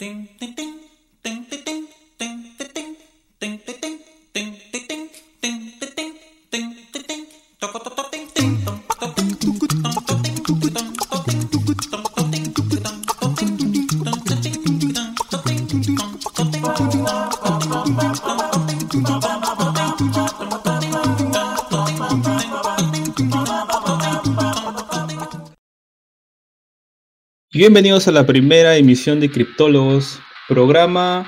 Ding, ding, ding. Bienvenidos a la primera emisión de Criptólogos, programa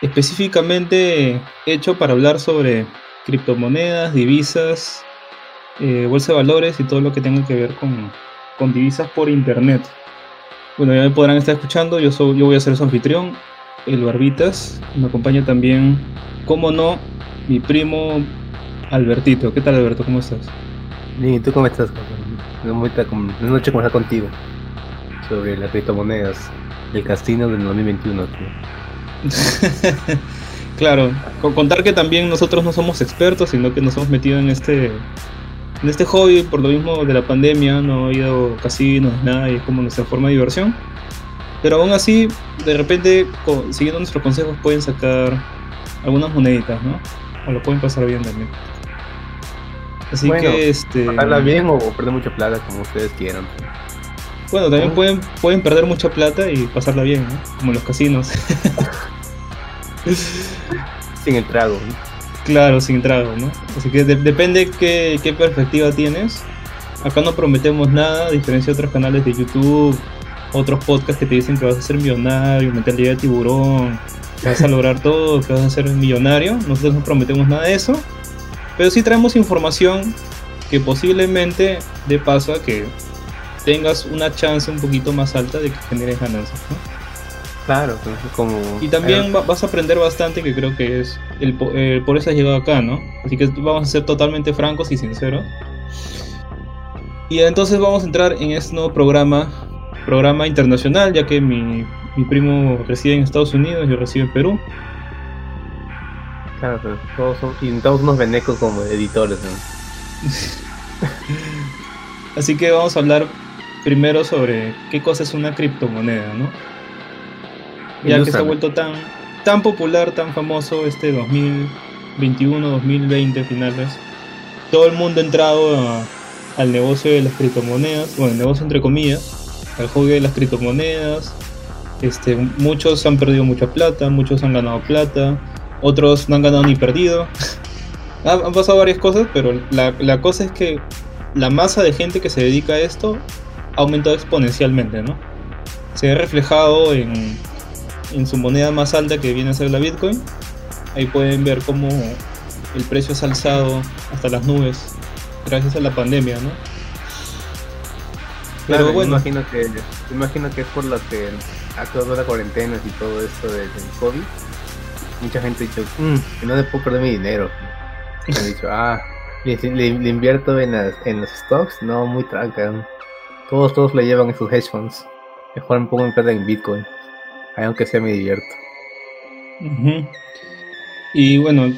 específicamente hecho para hablar sobre criptomonedas, divisas, eh, bolsa de valores y todo lo que tenga que ver con, con, divisas por internet. Bueno, ya me podrán estar escuchando, yo, soy, yo voy a ser su anfitrión, el Barbitas. Me acompaña también, como no, mi primo Albertito. ¿Qué tal, Alberto? ¿Cómo estás? Bien, ¿y tú cómo estás? Una noche conversar contigo sobre las criptomonedas, el casino del 2021. claro, con contar que también nosotros no somos expertos, sino que nos hemos metido en este en este hobby por lo mismo de la pandemia, no ha ido casinos, nada, y es como nuestra forma de diversión. Pero aún así, de repente, siguiendo nuestros consejos, pueden sacar algunas moneditas, ¿no? O lo pueden pasar bien también. Así que este. Pasarla bien o perder mucha plata, como ustedes quieran. Bueno, también pueden, pueden perder mucha plata y pasarla bien, ¿no? Como en los casinos. sin el trago. Claro, sin trago, ¿no? Así que depende qué, qué perspectiva tienes. Acá no prometemos nada, a diferencia de otros canales de YouTube, otros podcasts que te dicen que vas a ser millonario, mentalidad de tiburón, que vas a lograr todo, que vas a ser millonario. Nosotros no prometemos nada de eso, pero sí traemos información que posiblemente dé paso a que tengas una chance un poquito más alta de que generes ganancias. ¿no? Claro, como... Y también vas a aprender bastante, que creo que es el, por eso has llegado acá, ¿no? Así que vamos a ser totalmente francos y sinceros. Y entonces vamos a entrar en este nuevo programa, programa internacional, ya que mi, mi primo reside en Estados Unidos, yo resido en Perú. Claro, pero todos son, y todos unos venecos como editores, ¿no? Así que vamos a hablar primero sobre qué cosa es una criptomoneda, ¿no? Ya que se ha vuelto tan, tan popular, tan famoso este 2021, 2020 finales, todo el mundo ha entrado al negocio de las criptomonedas, bueno, el negocio entre comillas, al juego de las criptomonedas. Este, muchos han perdido mucha plata, muchos han ganado plata, otros no han ganado ni perdido. han pasado varias cosas, pero la, la cosa es que la masa de gente que se dedica a esto aumentado exponencialmente, ¿no? Se ve reflejado en, su moneda más alta que viene a ser la Bitcoin. Ahí pueden ver cómo el precio ha alzado hasta las nubes gracias a la pandemia, ¿no? Pero bueno. Imagino que, imagino que es por lo que ha quedado la cuarentena y todo esto del, COVID. Mucha gente ha dicho, mm, que no le puedo perder mi dinero. Y han dicho, ah, le, invierto en, en los stocks. No, muy tranca. Todos, todos le llevan en sus hedge funds. Mejor me pongo en plata en Bitcoin. Aunque sea me divierto. Y bueno,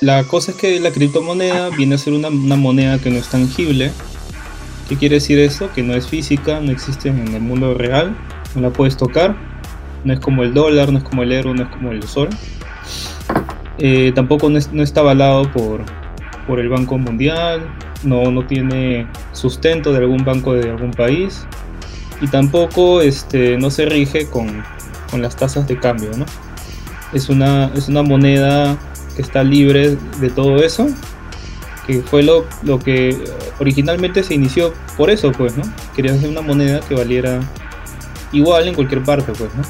la cosa es que la criptomoneda viene a ser una, moneda que no es tangible. ¿Qué quiere decir eso? Que no es física, no existe en el mundo real, no la puedes tocar. No es como el dólar, no es como el euro, no es como el sol. Eh, tampoco no, no, está avalado por, por el Banco Mundial, no, no tiene sustento de algún banco de algún país y tampoco este, no se rige con, las tasas de cambio. ¿no? Es, una, es una moneda que está libre de todo eso, que fue lo, lo que originalmente se inició por eso, pues, ¿no? Querían hacer una moneda que valiera igual en cualquier parte, pues, ¿no?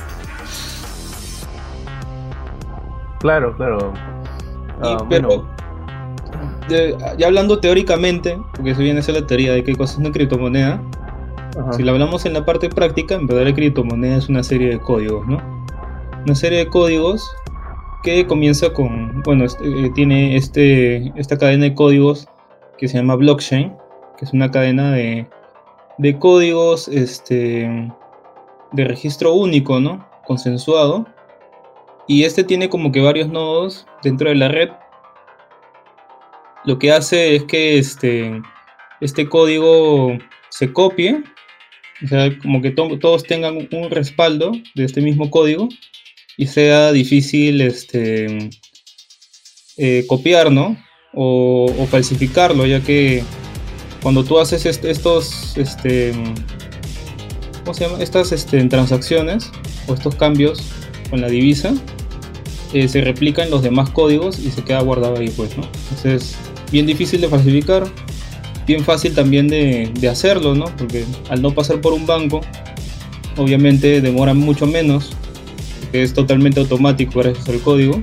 Claro, claro. Ah, pero, ya hablando teóricamente, porque eso viene a ser la teoría de qué cosa es una criptomoneda, si la hablamos en la parte práctica, en verdad la criptomoneda es una serie de códigos, ¿no? Una serie de códigos que comienza con, bueno, eh, tiene este, esta cadena de códigos que se llama blockchain, que es una cadena de, de códigos este, de registro único, ¿no? Consensuado. Y este tiene como que varios nodos dentro de la red lo que hace es que este, este código se copie O sea, como que todos tengan un respaldo de este mismo código y sea difícil este, eh, copiar. O, falsificarlo, ya que cuando tú haces estos, este, ¿cómo se llama? Estas este, transacciones o estos cambios con la divisa, eh, se replica en los demás códigos y se queda guardado ahí, pues, ¿no? Entonces, bien difícil de falsificar, bien fácil también de, de hacerlo, ¿no? Porque al no pasar por un banco, obviamente demora mucho menos, que es totalmente automático gracias al código.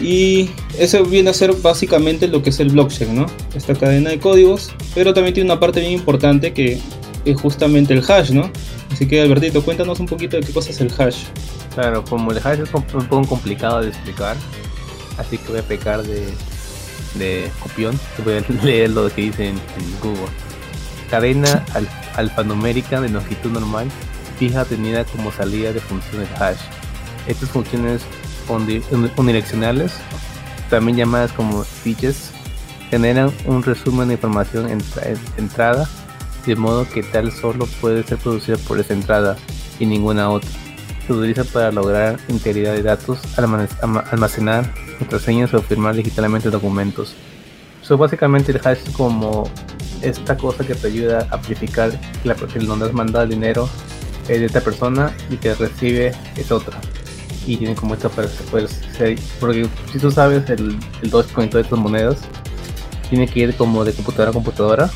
Y eso viene a ser básicamente lo que es el blockchain, ¿no? Esta cadena de códigos, pero también tiene una parte bien importante que es justamente el hash, ¿no? Así que Albertito, cuéntanos un poquito de qué cosa es el hash. Claro, como el hash es un poco complicado de explicar, así que voy a pecar de, de copión, voy a leer lo que dice en, Google. Cadena alfanumérica de longitud normal fija tenida como salida de funciones hash. Estas funciones unidireccionales, también llamadas como switches, generan un resumen de información en entrada, de modo que tal solo puede ser producida por esa entrada y ninguna otra. Se utiliza para lograr integridad de datos, almacenar contraseñas o firmar digitalmente documentos. So, básicamente el hash como esta cosa que te ayuda a amplificar la, el donde has mandado el dinero es de esta persona y que recibe es otra. Y tiene como esta pues, porque si tú sabes el, el 2% de estas monedas, tiene que ir como de computadora a computadora,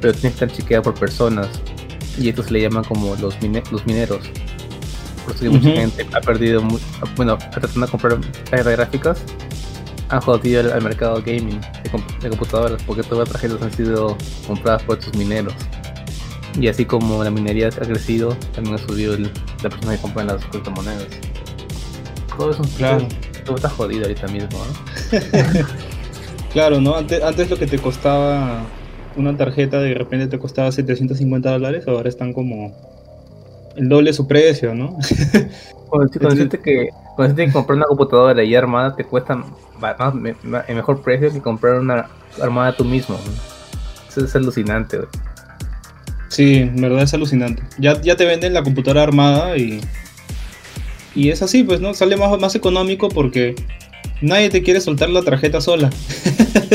pero tiene que estar chequeada por personas. Y esto se le llama como los mineros. Por eso que mucha gente ha perdido, bueno, tratando de comprar tarjetas gráficas, han jodido al, mercado gaming de, computadoras, porque todas las tarjetas han sido compradas por estos mineros. Y así como la minería ha crecido, también ha subido la persona que compra las criptomonedas. Todo eso claro. todo está jodido ahorita mismo, ¿no? claro, ¿no? Antes, antes lo que te costaba una tarjeta de repente te costaba 750 dólares, ahora están como el doble de su precio, ¿no? Cuando, cuando que, que comprar una computadora y armada te cuesta el mejor precio que comprar una armada tú mismo. Eso es alucinante, güey. Sí, en verdad es alucinante. Ya, ya te venden la computadora armada y. Y es así, pues, ¿no? Sale más, más económico porque nadie te quiere soltar la tarjeta sola.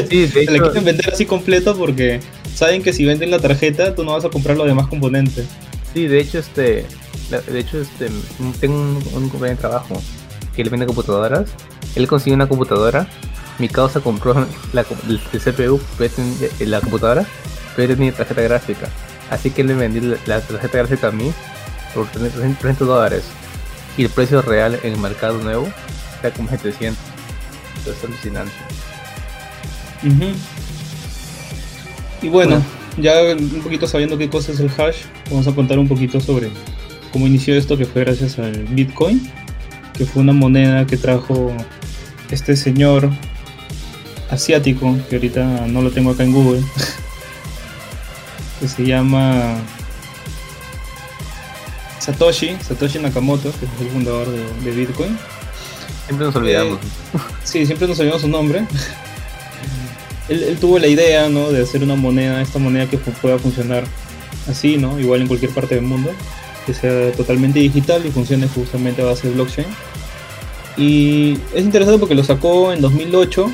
Sí, de la quieren vender así completo porque saben que si venden la tarjeta tú no vas a comprar los demás componentes. Sí, de hecho, este. De hecho, este. Tengo un, un compañero de trabajo que le vende computadoras. Él consiguió una computadora. Mi causa compró la, el, CPU, la computadora, pero tenía tarjeta gráfica. Así que le vendí la tarjeta gráfica a mí por 300 dólares. Y el precio real en el mercado nuevo está como 700. Entonces es alucinante. Y bueno, ya un poquito sabiendo qué cosa es el hash, vamos a contar un poquito sobre cómo inició esto, que fue gracias al Bitcoin, que fue una moneda que trajo este señor asiático, que ahorita no lo tengo acá en Google. que se llama Satoshi, Satoshi Nakamoto, que es el fundador de, Bitcoin. Siempre nos olvidamos. Eh, sí, siempre nos olvidamos su nombre. él, tuvo la idea ¿no? de hacer una moneda, esta moneda que pueda funcionar así, ¿no? igual en cualquier parte del mundo, que sea totalmente digital y funcione justamente a base de blockchain. Y es interesante porque lo sacó en 2008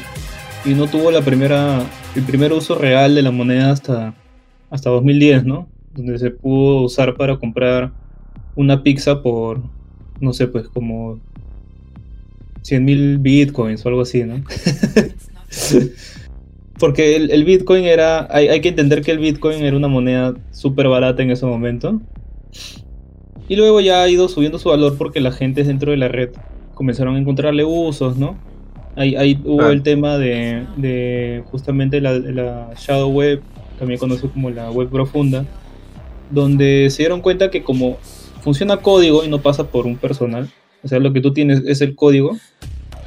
y no tuvo la primera, el primer uso real de la moneda hasta hasta 2010, ¿no? Donde se pudo usar para comprar una pizza por, no sé, pues como 100 mil bitcoins o algo así, ¿no? Porque el, bitcoin era, hay, que entender que el bitcoin era una moneda súper barata en ese momento. Y luego ya ha ido subiendo su valor porque la gente dentro de la red comenzaron a encontrarle usos, ¿no? Ahí, hubo el tema de, justamente la, la shadow web también conocido como la web profunda, donde se dieron cuenta que como funciona código y no pasa por un personal, o sea, lo que tú tienes es el código,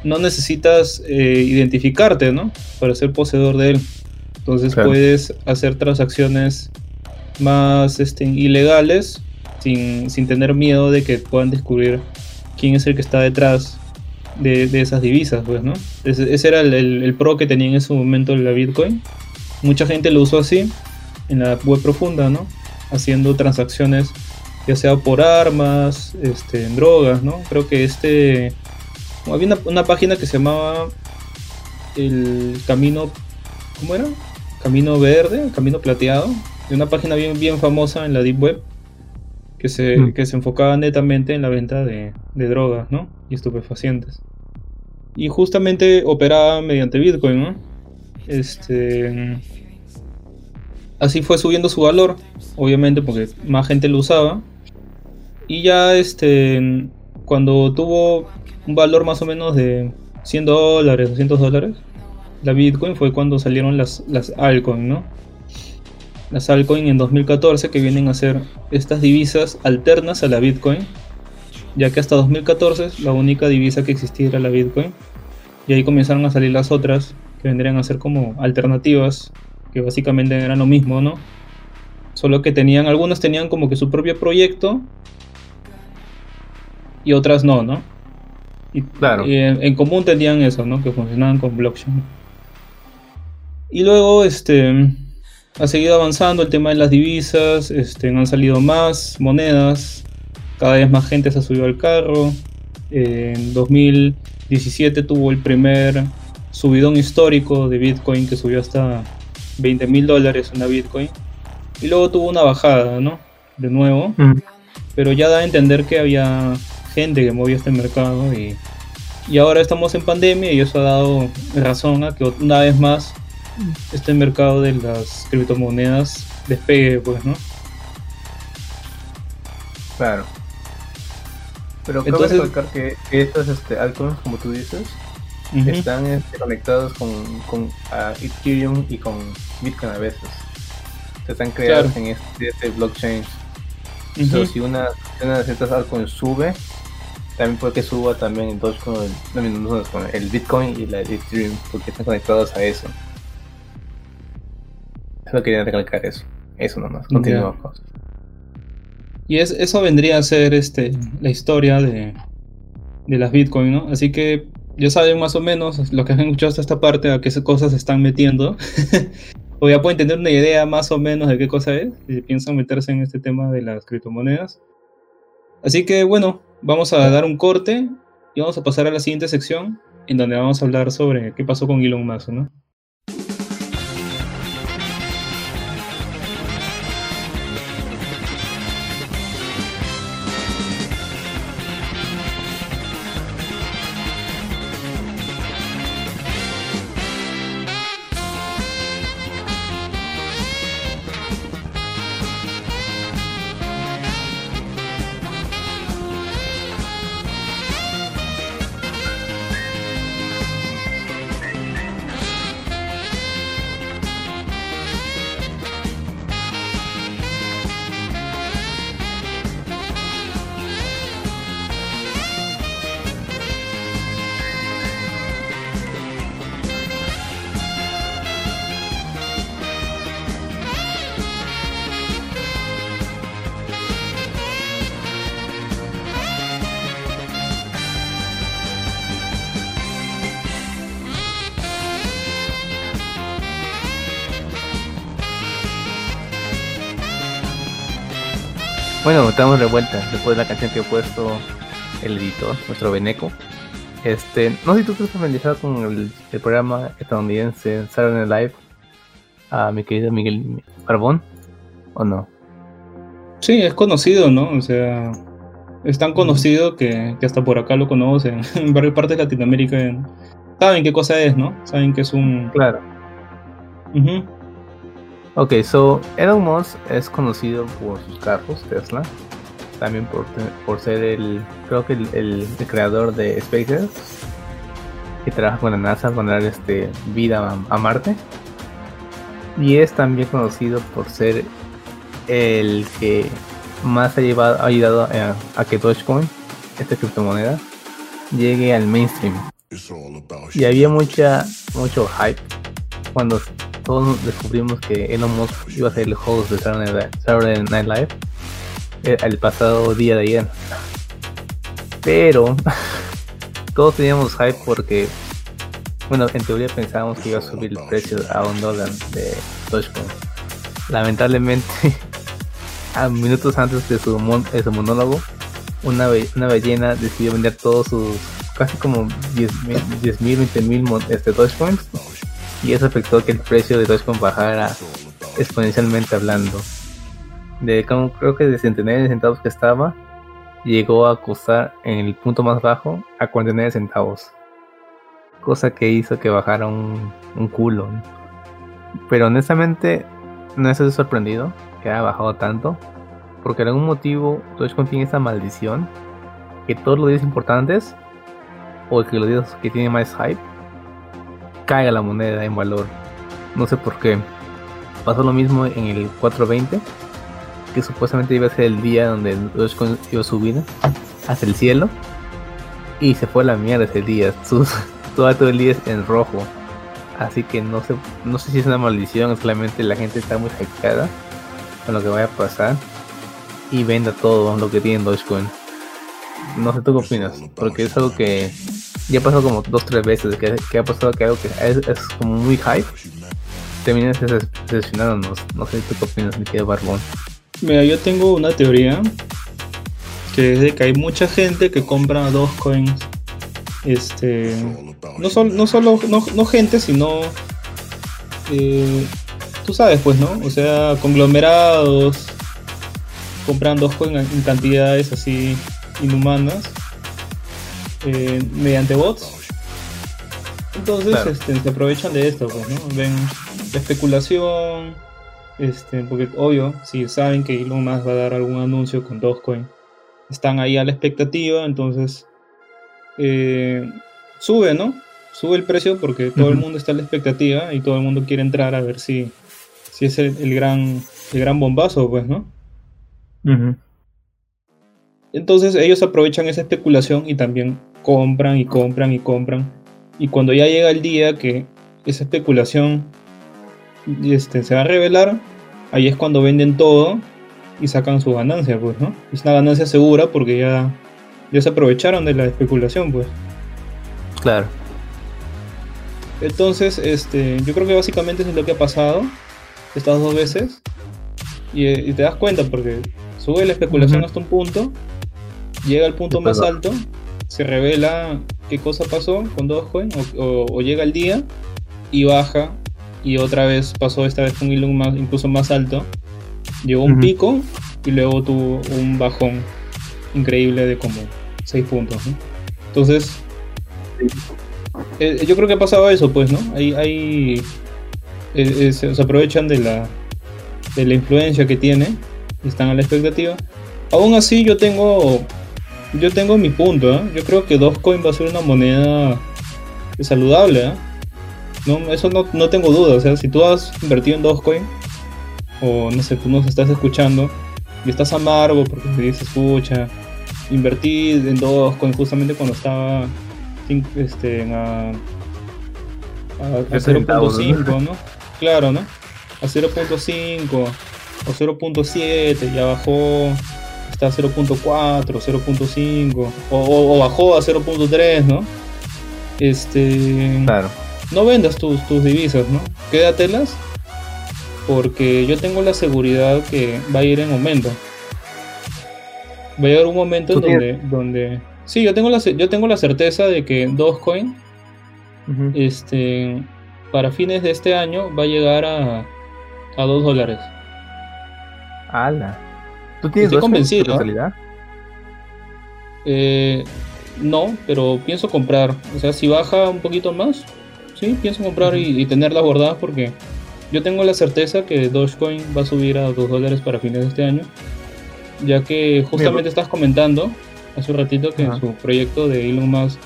no necesitas eh, identificarte, ¿no? Para ser poseedor de él. Entonces puedes hacer transacciones más este, ilegales sin, tener miedo de que puedan descubrir quién es el que está detrás de, esas divisas, pues, ¿no? Ese, era el, el, pro que tenía en ese momento la Bitcoin mucha gente lo usó así en la web profunda, ¿no? haciendo transacciones ya sea por armas, este, en drogas, ¿no? Creo que este... Había una, página que se llamaba el Camino... ¿Cómo era? Camino Verde, Camino Plateado. De una página bien, bien famosa en la Deep Web que se, mm. que se enfocaba netamente en la venta de, de drogas, ¿no? Y estupefacientes. Y justamente operaba mediante Bitcoin, ¿no? Este así fue subiendo su valor, obviamente porque más gente lo usaba. Y ya este, cuando tuvo un valor más o menos de 100 dólares, 200 dólares, la Bitcoin fue cuando salieron las, las altcoin, ¿no? Las altcoin en 2014 que vienen a ser estas divisas alternas a la Bitcoin, ya que hasta 2014 la única divisa que existía era la Bitcoin. Y ahí comenzaron a salir las otras que vendrían a ser como alternativas que básicamente eran lo mismo, ¿no? Solo que tenían, algunas tenían como que su propio proyecto y otras no, ¿no? Y, claro. en, común tenían eso, ¿no? Que funcionaban con blockchain. Y luego, este, ha seguido avanzando el tema de las divisas, este, han salido más monedas, cada vez más gente se ha subido al carro. en 2017 tuvo el primer subidón histórico de Bitcoin que subió hasta 20 mil dólares una Bitcoin. Y luego tuvo una bajada, ¿no? De nuevo. Mm. Pero ya da a entender que había gente que movía este mercado y, y ahora estamos en pandemia y eso ha dado razón a que una vez más este mercado de las criptomonedas despegue, pues, ¿no? Claro. Pero Entonces, recalcar que estas este, altcoins, como tú dices, están este, conectados con, con Ethereum y con Bitcoin a veces. están creados en este, este blockchain. Entonces, si una, una de estas altcoins sube, también puede que suba también el Dogecoin, con el Bitcoin y la Ethereum, porque están conectados a eso. Solo quería recalcar eso. Eso nomás. Continuamos. Y es, eso vendría a ser este, la historia de, de las Bitcoin, ¿no? Así que ya saben más o menos lo que han escuchado hasta esta parte a qué cosas se están metiendo. o ya pueden tener una idea más o menos de qué cosa es si piensan meterse en este tema de las criptomonedas. Así que bueno, vamos a dar un corte y vamos a pasar a la siguiente sección en donde vamos a hablar sobre qué pasó con Elon Musk, ¿no? Bueno, estamos de vuelta después de la canción que he puesto el editor, nuestro Beneco. Este, no sé si tú estás familiarizado con el, programa estadounidense Saturday Night Live, a mi querido Miguel Carbón, ¿o no? Sí, es conocido, ¿no? O sea, es tan conocido que, hasta por acá lo conocen. En varias partes de Latinoamérica saben qué cosa es, ¿no? Saben que es un... Claro. Ok, so Elon Musk es conocido por sus carros, Tesla. También por, por ser el, creo que el, creador de SpaceX. Que trabaja con la NASA para dar este, vida a, Marte. Y es también conocido por ser el que más ha, llevado, ha ayudado a, que Dogecoin, esta criptomoneda, llegue al mainstream. Y había mucha, mucho hype cuando todos descubrimos que Elon Musk iba a ser el host de Saturday Night Live eh, el pasado día de ayer. Pero todos teníamos hype porque, bueno, en teoría pensábamos que iba a subir el precio a un dólar de Dogecoin. Lamentablemente a minutos antes de su, su monólogo, una, ballena decidió vender todos sus casi como 10 mil, 20 mil este, Dogecoins y eso afectó que el precio de Dogecoin bajara exponencialmente hablando. De creo que de centenares de centavos que estaba, llegó a costar en el punto más bajo a 49 centavos. Cosa que hizo que bajara un, culo. Pero honestamente no estoy sorprendido que haya bajado tanto. Porque por algún motivo Dogecoin tiene esa maldición. Que todos los días importantes, o que los días que tienen más hype, caiga la moneda en valor. No sé por qué. Pasó lo mismo en el 420, que supuestamente iba a ser el día donde Dogecoin iba a subir hacia el cielo. Y se fue a la mierda ese día. todo, el día es en rojo. Así que no sé, no sé si es una maldición, solamente la gente está muy hypeada con lo que vaya a pasar. Y venda todo lo que tiene Dogecoin. No sé tú qué opinas, porque es algo que ya pasó como dos tres veces que, ha pasado que algo que es, como muy hype terminas decepcionándonos. No sé tú qué opinas, mi querido Barbón. Mira, yo tengo una teoría que es de que hay mucha gente que compra dos coins. Este. No, solo, no solo, no, gente, sino. Eh, tú sabes, pues, ¿no? O sea, conglomerados compran dos en cantidades así inhumanas eh, mediante bots. Entonces este, se aprovechan de esto, pues, ¿no? Ven la especulación, este, porque obvio, si saben que Elon Musk va a dar algún anuncio con Dogecoin, están ahí a la expectativa, entonces eh, sube, ¿no? Sube el precio porque todo el mundo está a la expectativa y todo el mundo quiere entrar a ver si, si es el, gran, el gran bombazo, pues, ¿no? Entonces ellos aprovechan esa especulación y también compran y compran y compran. Y cuando ya llega el día que esa especulación este, se va a revelar, ahí es cuando venden todo y sacan su ganancia, pues, ¿no? Es una ganancia segura porque ya, ya se aprovecharon de la especulación, pues. Claro. Entonces, este, yo creo que básicamente eso es lo que ha pasado estas dos veces. Y, te das cuenta porque sube la especulación hasta un punto llega al punto más alto, se revela qué cosa pasó con Dogecoin o, o, llega el día y baja y otra vez pasó esta vez con Elon más, incluso más alto. Llegó un pico y luego tuvo un bajón increíble de como 6 puntos. Entonces, eh, yo creo que ha pasado eso, pues, ¿no? Hay, hay eh, eh, se, aprovechan de la, de la influencia que tiene, están a la expectativa. Aún así, yo tengo yo tengo mi punto, ¿eh? Yo creo que Dogecoin va a ser una moneda saludable, ¿eh? No, eso no, tengo duda. O sea, si tú has invertido en Dogecoin, o no sé, tú nos estás escuchando y estás amargo porque te dices, escucha, invertí en Dogecoin justamente cuando estaba este, a, a, 0.5, ¿no? Claro, ¿no? A 0.5 o 0.7, ya bajó está a 0.4, 0.5 o, bajó a 0.3, ¿no? Este. Claro. No vendas tus, tus divisas, ¿no? Quédatelas porque yo tengo la seguridad que va a ir en aumento. Va a llegar un momento en donde, donde. Sí, yo tengo la, yo tengo la certeza de que Dogecoin, este, para fines de este año, va a llegar a, a 2 dólares. ¡Hala! ¿Tú tienes Estoy convencido. Eh, no, pero pienso comprar. O sea, si baja un poquito más, sí, pienso comprar y, y, tenerlas guardadas porque yo tengo la certeza que Dogecoin va a subir a 2 dólares para fines de este año. Ya que justamente estás comentando hace un ratito que en su proyecto de Elon Musk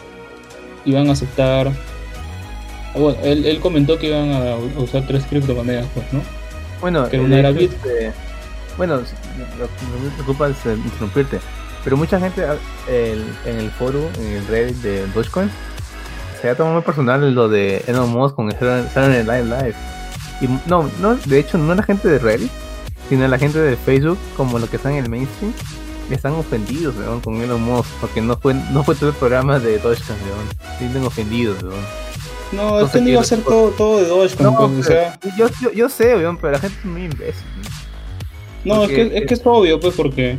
iban a aceptar. Bueno, él, comentó que iban a usar tres criptomonedas, pues, ¿no? Bueno, que una era Bitcoin. Este, bueno, no me preocupa interrumpirte, pero mucha gente ah, en el foro, en el Reddit de Dogecoin, se ha tomado muy personal lo de Elon Musk con Saturday Night Live. Y no, no, de hecho, no la gente de Reddit, sino la gente de Facebook, como lo que están en el mainstream, están ofendidos con Elon Musk, porque no fue, no fue todo el programa de Dogecoin, ¿no? están ofendidos. No, este no iba a ser todo, todo de Dogecoin, pues, o sea... yo, yo, yo, sé, pero la gente es muy imbécil. No, es que, es que es obvio, pues, porque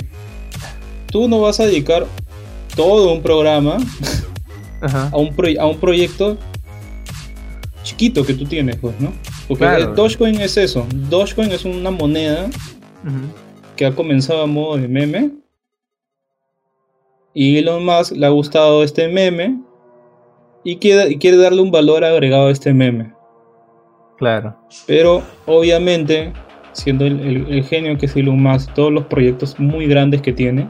tú no vas a dedicar todo un programa A, un a un proyecto chiquito que tú tienes, pues, ¿no? Porque Dogecoin es eso. Dogecoin es una moneda que ha comenzado a modo de meme. Y Elon Musk le ha gustado este meme y quiere, quiere darle un valor agregado a este meme. Claro. Pero obviamente, siendo el, genio que es Elon Musk, todos los proyectos muy grandes que tiene,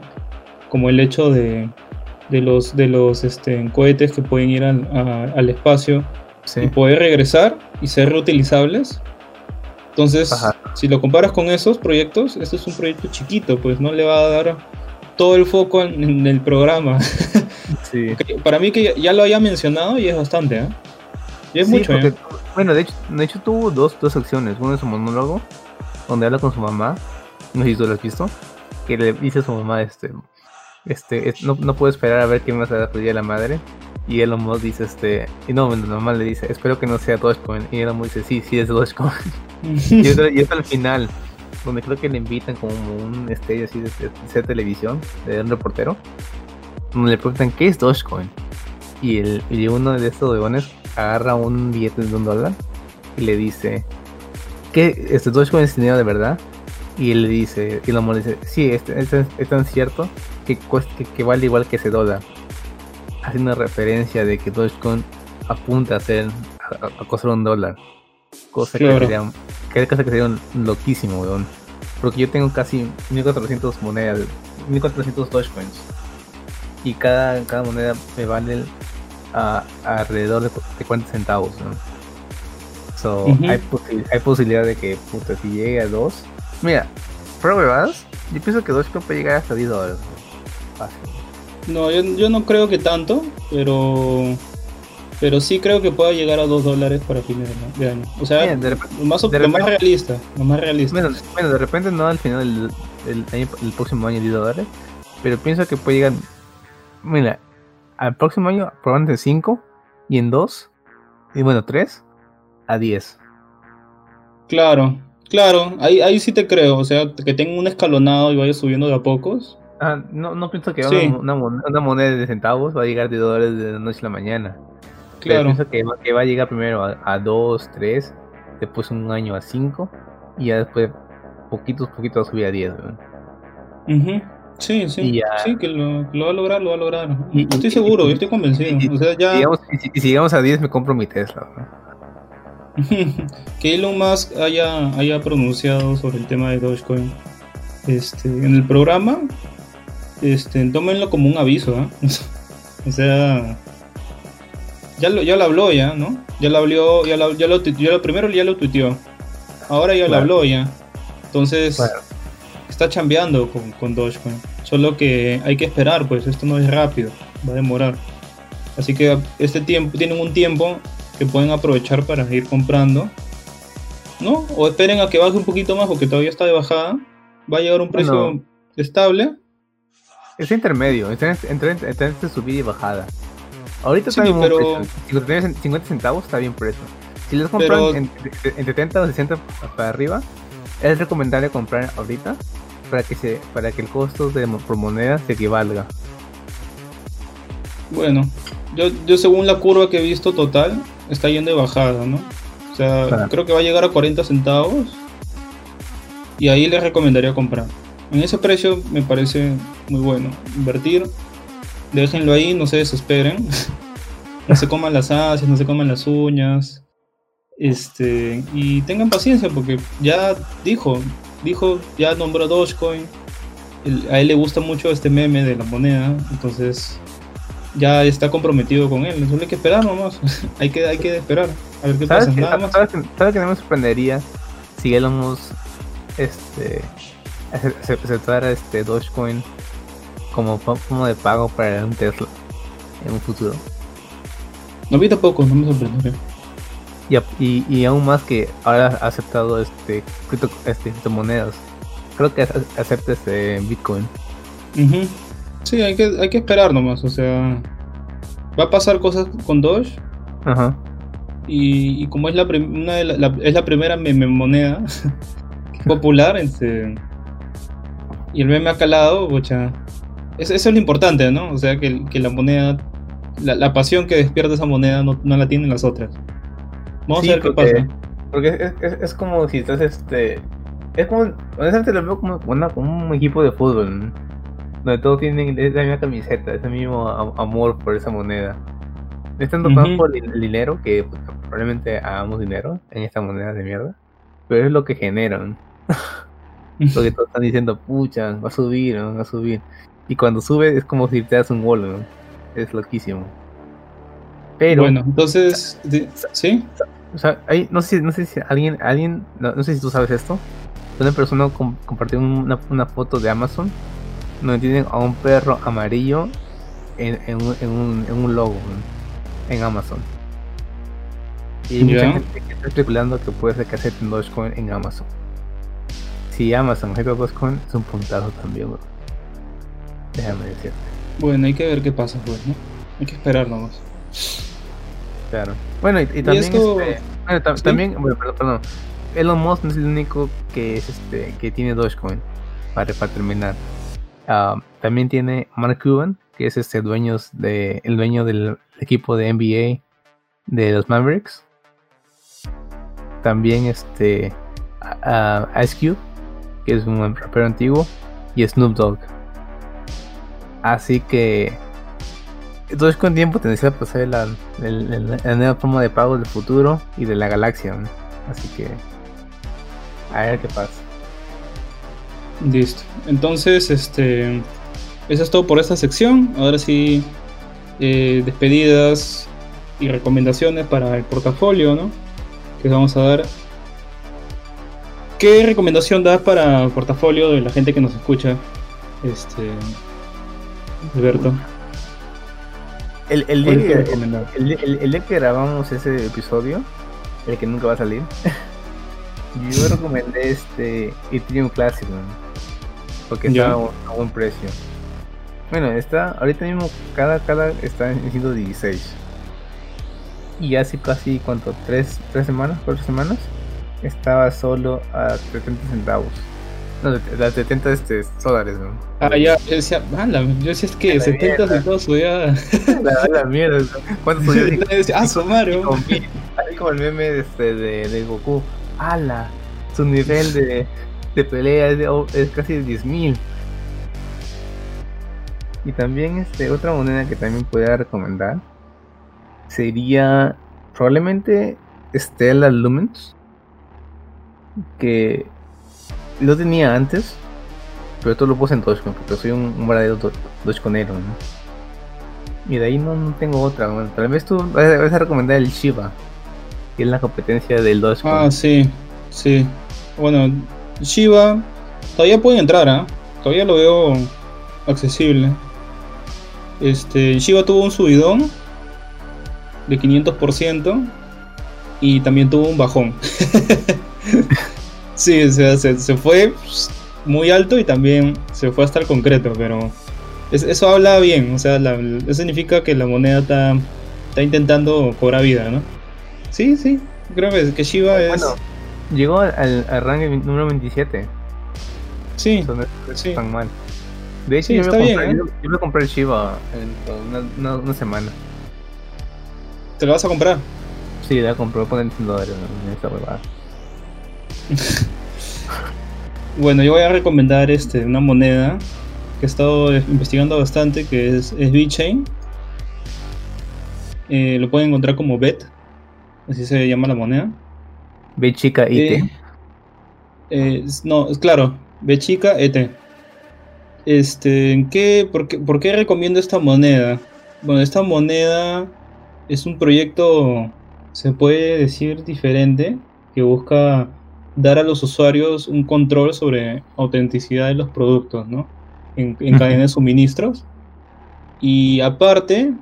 como el hecho de, de los, de los este, cohetes que pueden ir al, espacio y poder regresar y ser reutilizables. Entonces, si lo comparas con esos proyectos, este es un proyecto chiquito, pues no le va a dar todo el foco en, el programa. para mí que ya, lo haya mencionado y es bastante, ¿eh? Y es mucho, ¿eh? Bueno, de hecho, de hecho tuvo dos, dos acciones. Uno es su monólogo, donde habla con su mamá. No sé si tú lo has visto. Que le dice a su mamá, este, este, no, no puedo esperar a ver qué va a dar día la madre. Y Elon Musk dice, este, y no, mamá le dice, espero que no sea Dogecoin. Y Elon Musk dice, sí, sí es Dogecoin. y, es, al final, donde creo que le invitan como un estrella así de, de, televisión, de un reportero, donde le preguntan, ¿qué es Dogecoin? Y, el, y uno de estos leones agarra un billete de un dólar y le dice, ¿qué? ¿Este Dogecoin es dinero de verdad? Y él le dice, y Musk dice, sí, es, es tan cierto que, que, vale igual que ese dólar. Haciendo referencia de que Dogecoin apunta a ser a, costar un dólar. Cosa que sería, que cosa que sería un loquísimo, weón. Porque yo tengo casi 1400 monedas, 1400 Dogecoins. Y cada, cada moneda me vale a, alrededor de, 40 centavos, So, hay, hay, posibilidad de que, puta, si llegue a 2. Mira, pruebas. Yo pienso que Dogecoin puede llegar hasta 10 dólares. No, yo, no creo que tanto, pero pero sí creo que pueda llegar a 2 dólares para fines de año. O sea, lo, más, realista, lo más realista. Bueno, de repente no al final del el, próximo año 10 dólares, pero pienso que puede llegar, mira, al próximo año probablemente 5 y en 2, y bueno, 3 a 10. Claro, claro, ahí, ahí sí te creo, o sea, que tenga un escalonado y vaya subiendo de a pocos Ah, no, no pienso que una, moneda de centavos va a llegar de dólares de la noche a la mañana. Claro. pienso que va, que va, a llegar primero a 2, 3, después un año a 5 y ya después poquitos, poquitos va a subir a 10. Sí, sí, sí, que lo, va a lograr, lo va a lograr. Y, estoy seguro, yo estoy convencido. Y, o sea, ya... si, llegamos a 10 me compro mi Tesla. que Elon Musk haya, haya pronunciado sobre el tema de Dogecoin este, en el programa este, tómenlo como un aviso, ¿eh? o sea, ya lo, ya lo habló ya, ¿no? Ya lo habló, ya lo, ya lo, primero ya lo tuiteó, ahora ya lo habló ya. Entonces, está chambeando con, con Dogecoin. Solo que hay que esperar, pues esto no es rápido, va a demorar. Así que este tiempo, tienen un tiempo que pueden aprovechar para ir comprando. ¿No? O esperen a que baje un poquito más porque todavía está de bajada. Va a llegar un precio estable es intermedio, entre, entre, subida y bajada. Ahorita está bien pero... Si lo tienes en 50 centavos, está bien precio. Si los compran entre, 30 o 60 para arriba, es recomendable comprar ahorita para que se para que el costo de por moneda se equivalga. Bueno, yo, yo según la curva que he visto total, está yendo de bajada, ¿no? O sea, creo que va a llegar a 40 centavos. Y ahí les recomendaría comprar. En ese precio me parece muy bueno. Invertir, déjenlo ahí, no se desesperen. no se coman las ansias, no se coman las uñas. Este, y tengan paciencia porque ya dijo, dijo, ya nombró Dogecoin. a él le gusta mucho este meme de la moneda, entonces ya está comprometido con él. Solo hay que esperar nomás. hay, que, hay que esperar a ver qué pasa. Nada más. ¿sabes, que, no me sorprendería si éramos este aceptar este Dogecoin como forma de pago para un Tesla en un futuro. No vi tampoco, no me sorprendería. Y, y, aún más que ahora ha aceptado este, cripto, este criptomonedas. Creo que acepta este Bitcoin. Sí, hay que, hay que esperar nomás, o sea, va a pasar cosas con Doge. Ajá. Y, y como es la, una de la, es la primera meme moneda popular, este, y el meme ha calado, bocha. Eso, es lo importante, ¿no? O sea, que, la moneda, la, pasión que despierta esa moneda no, la tienen las otras. Vamos a ver qué pasa. Porque es, como si estás este. Es como. Honestamente lo veo como, un equipo de fútbol, ¿no? Donde todos tienen esa misma camiseta, ese mismo amor por esa moneda. Están tocando por el dinero, que pues, probablemente hagamos dinero en esta moneda de mierda, pero es lo que generan. Porque todos están diciendo, pucha, va a subir, va a subir. Y cuando sube es como si te das un gol, ¿no? Es loquísimo. Pero. Bueno, entonces. ¿Sí? O sea, hay, no, sé, no sé si alguien. alguien no, sé si tú sabes esto. Una persona compartió una, una, foto de Amazon donde tienen a un perro amarillo en, en, un, en, un, en un, logo en Amazon. Y mucha gente está especulando que puede ser que acepten Dogecoin en Amazon. Si Amazon acepta Dogecoin, es un puntazo también, bro. Déjame decirte. Bueno, hay que ver qué pasa, pues, ¿no? Hay que esperar nomás. Claro. Bueno, y, también. Este, bueno, también, bueno, perdón, perdón. Elon Musk no es el único que es este que tiene Dogecoin para, para terminar. Ah, también tiene Mark Cuban, que es este dueño de, el dueño del equipo de NBA de los Mavericks. También este Ice Cube, que es un rapero antiguo, y Snoop Dogg. Así que entonces con tiempo tendría que pasar la, la, nueva forma de pago del futuro y de la galaxia. Así que a ver qué pasa. Listo. Entonces, este. Eso es todo por esta sección. Ahora sí, eh, despedidas y recomendaciones para el portafolio, ¿no? Que vamos a dar. ¿Qué recomendación das para el portafolio de la gente que nos escucha? Este. Alberto. El, el, día que, el, que grabamos ese episodio, el que nunca va a salir, yo recomendé este Ethereum Classic, porque está a, buen precio. Bueno, está, ahorita mismo cada, cada está en 116. Y hace casi, ¿cuánto? ¿Tres, tres semanas? ¿Cuatro semanas? Estaba solo a 70 centavos. No, las 70 este, dólares, ¿no? Ah, ya, yo decía, mala, yo decía es que 70 centavos subía. La, la mierda, ¿cuánto subía? ah, su Mario. Así como el meme este, de, de Goku, ala, su nivel de de pelea es, casi de 10.000. Y también este, otra moneda que también podría recomendar sería probablemente Stella Lumens. Que lo tenía antes, pero todo lo puse en Dogecoin porque soy un, un verdadero Dogecoinero. ¿no? Y de ahí no, tengo otra. tal vez tú vas a recomendar el Shiba, que es la competencia del Dogecoin. Ah, sí, sí. Bueno, Shiba, todavía pueden entrar, ¿ah? Todavía lo veo accesible. Este, Shiba tuvo un subidón de 500% y también tuvo un bajón. sí, se, fue muy alto y también se fue hasta el concreto, pero eso habla bien, o sea, eso significa que la moneda está, está intentando cobrar vida, ¿no? Sí, sí, creo que, Shiba es... Llegó al, al rango número 27. Sí, sí. tan mal. De hecho, yo, bien, ¿eh? yo, voy a comprar el Shiba en una, una, semana. ¿Te lo vas a comprar? Sí, voy a comprar, poner 100 dólares en esta huevada. bueno, yo voy a recomendar este, una moneda que he estado investigando bastante, que es, es VeChain. Eh, lo pueden encontrar como BET, así se llama la moneda. B chica IT. Eh, eh, no, claro, B chica ET. Este, ¿qué, por, qué, ¿Por qué recomiendo esta moneda? Bueno, esta moneda es un proyecto, se puede decir, diferente, que busca dar a los usuarios un control sobre autenticidad de los productos, ¿no? En, en cadena de suministros. Y aparte,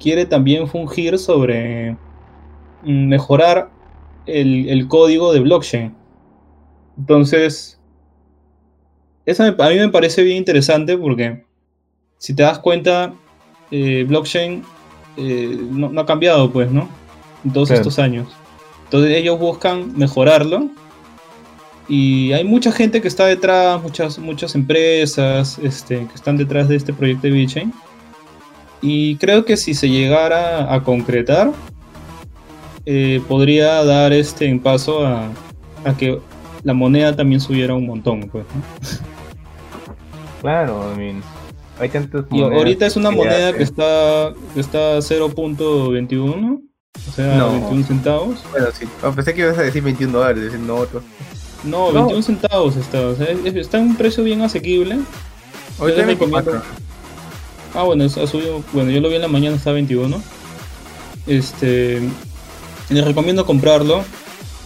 quiere también fungir sobre mejorar el, código de blockchain. Entonces, eso a mí me parece bien interesante porque si te das cuenta, eh, blockchain eh, no, ha cambiado, pues, ¿no? En todos estos años. Entonces ellos buscan mejorarlo Y hay mucha gente que está detrás, muchas, muchas empresas este, que están detrás de este proyecto de VeChain. Y creo que si se llegara a concretar, eh, podría dar este paso a, a, que la moneda también subiera un montón. Pues, Claro, I mean, hay y ahorita es una moneda que está, que está 0.21, o sea, 21 centavos. Bueno, sí, oh, pensé que ibas a decir 21 dólares, no otro. No, 21 centavos está, o sea, está en un precio bien asequible. Hoy te Ah, bueno, ha subido, bueno, yo lo vi en la mañana, está 21. Este, les recomiendo comprarlo.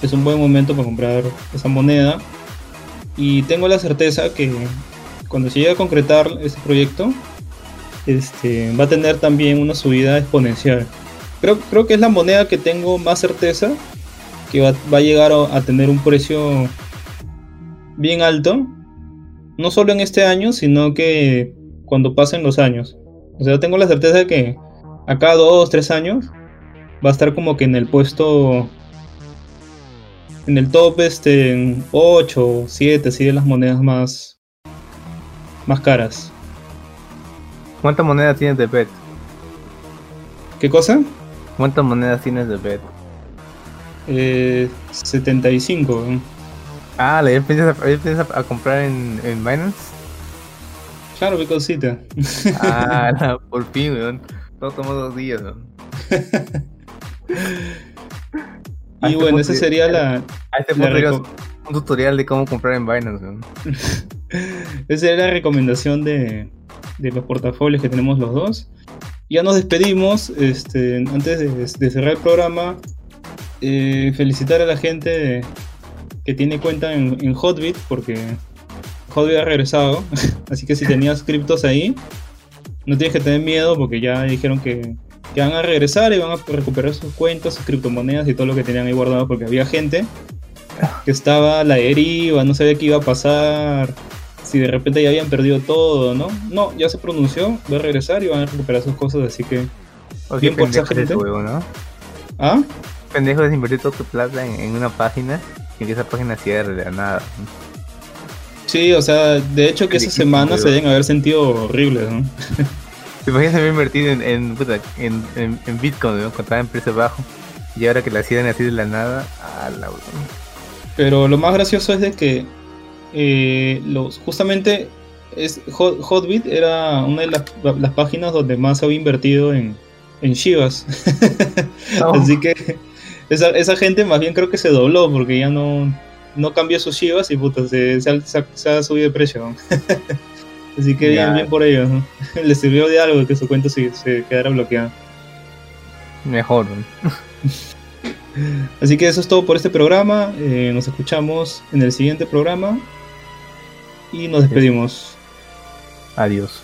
Es un buen momento para comprar esa moneda. Y tengo la certeza que cuando se llegue a concretar este proyecto, este, va a tener también una subida exponencial. Creo, creo que es la moneda que tengo más certeza que va, a llegar a, tener un precio bien alto. No solo en este año, sino que cuando pasen los años. O sea, tengo la certeza de que a cada dos, tres años va a estar como que en el puesto en el top este 8 o 7 así de las monedas más más caras. ¿Cuántas monedas tienes de BET? ¿Qué cosa? ¿Cuántas monedas tienes de BET? Eh, 75. Ah, ¿le piensas a, comprar en, en Binance? Claro, qué cosita. Ah, por fin, weón. Todo tomó dos días, weón. y este bueno, esa sería la. A este punto un tutorial de cómo comprar en Binance, weón. esa sería la recomendación de, de los portafolios que tenemos los dos. Ya nos despedimos. Este, antes de, cerrar el programa, eh, felicitar a la gente que tiene cuenta en, en Hotbit porque Hotbit ha regresado, así que si tenías criptos ahí, no tienes que tener miedo porque ya dijeron que, van a regresar y van a recuperar sus cuentas, sus criptomonedas y todo lo que tenían ahí guardado porque había gente que estaba a la deriva, no sabía qué iba a pasar, si de repente ya habían perdido todo, ¿no? No, ya se pronunció, va a regresar y van a recuperar sus cosas, así que... bien por esa gente. ¿no? ¿Ah? Pendejo de invertir todo tu plata en, en, una página y que esa página cierre de nada. Sí, o sea, de hecho que esa semana se deben haber sentido horribles, ¿no? ¿Te imaginas haber invertido en, en, en, en, Bitcoin, ¿no? cuando estaba en precio bajo? Y ahora que la cierran así de la nada, a la Pero lo más gracioso es de que eh, los, justamente es, Hotbit era una de las, las, páginas donde más había invertido en, en Shivas. Así que esa, esa gente más bien creo que se dobló porque ya no, no cambió sus chivas y puta, se, ha subido de precio. Así que bien, bien por ellos. Le sirvió de algo que su cuenta se, se quedara bloqueada. Mejor. Así que eso es todo por este programa. Eh, nos escuchamos en el siguiente programa. Y nos despedimos. Adiós.